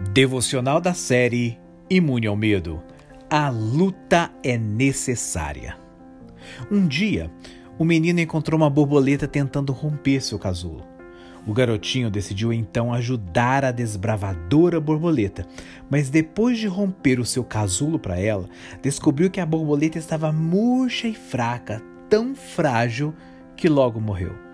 Devocional da série Imune ao Medo. A luta é necessária. Um dia, o menino encontrou uma borboleta tentando romper seu casulo. O garotinho decidiu então ajudar a desbravadora borboleta, mas depois de romper o seu casulo para ela, descobriu que a borboleta estava murcha e fraca, tão frágil que logo morreu.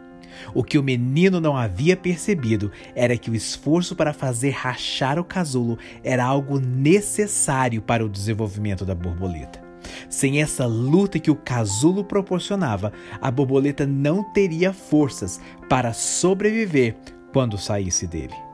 O que o menino não havia percebido era que o esforço para fazer rachar o casulo era algo necessário para o desenvolvimento da borboleta. Sem essa luta que o casulo proporcionava, a borboleta não teria forças para sobreviver quando saísse dele.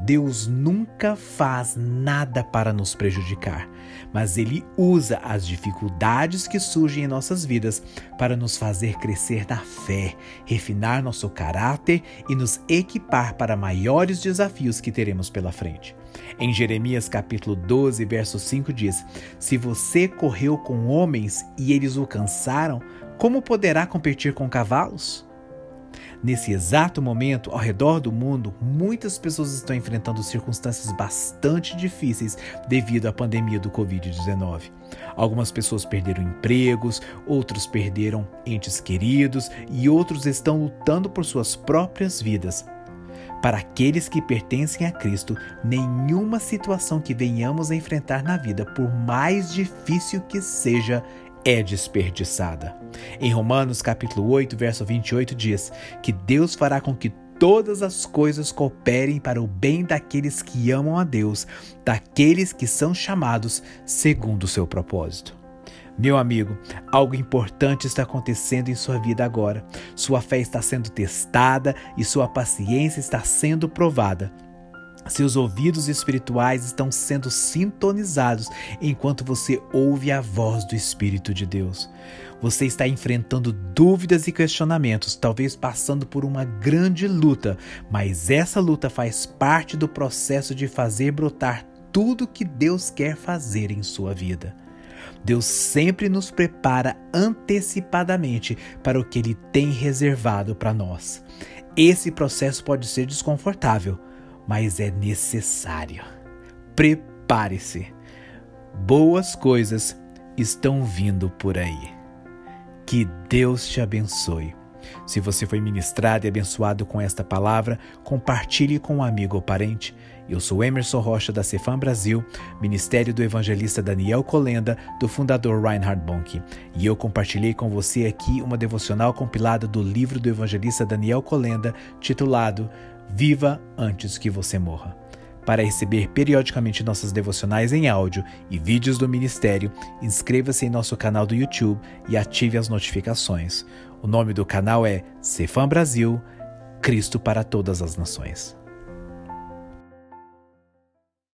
Deus nunca faz nada para nos prejudicar, mas Ele usa as dificuldades que surgem em nossas vidas para nos fazer crescer na fé, refinar nosso caráter e nos equipar para maiores desafios que teremos pela frente. Em Jeremias capítulo 12, verso 5 diz: Se você correu com homens e eles o cansaram, como poderá competir com cavalos? Nesse exato momento, ao redor do mundo, muitas pessoas estão enfrentando circunstâncias bastante difíceis devido à pandemia do Covid-19. Algumas pessoas perderam empregos, outros perderam entes queridos e outros estão lutando por suas próprias vidas. Para aqueles que pertencem a Cristo, nenhuma situação que venhamos a enfrentar na vida, por mais difícil que seja, é desperdiçada. Em Romanos capítulo 8, verso 28 diz que Deus fará com que todas as coisas cooperem para o bem daqueles que amam a Deus, daqueles que são chamados segundo o seu propósito. Meu amigo, algo importante está acontecendo em sua vida agora. Sua fé está sendo testada e sua paciência está sendo provada. Seus ouvidos espirituais estão sendo sintonizados enquanto você ouve a voz do Espírito de Deus. Você está enfrentando dúvidas e questionamentos, talvez passando por uma grande luta, mas essa luta faz parte do processo de fazer brotar tudo que Deus quer fazer em sua vida. Deus sempre nos prepara antecipadamente para o que Ele tem reservado para nós. Esse processo pode ser desconfortável mas é necessário. Prepare-se. Boas coisas estão vindo por aí. Que Deus te abençoe. Se você foi ministrado e abençoado com esta palavra, compartilhe com um amigo ou parente. Eu sou Emerson Rocha da Cefam Brasil, Ministério do Evangelista Daniel Colenda, do fundador Reinhard Bonk. E eu compartilhei com você aqui uma devocional compilada do livro do evangelista Daniel Colenda, titulado Viva antes que você morra. Para receber periodicamente nossas devocionais em áudio e vídeos do ministério, inscreva-se em nosso canal do YouTube e ative as notificações. O nome do canal é Cefam Brasil, Cristo para todas as nações.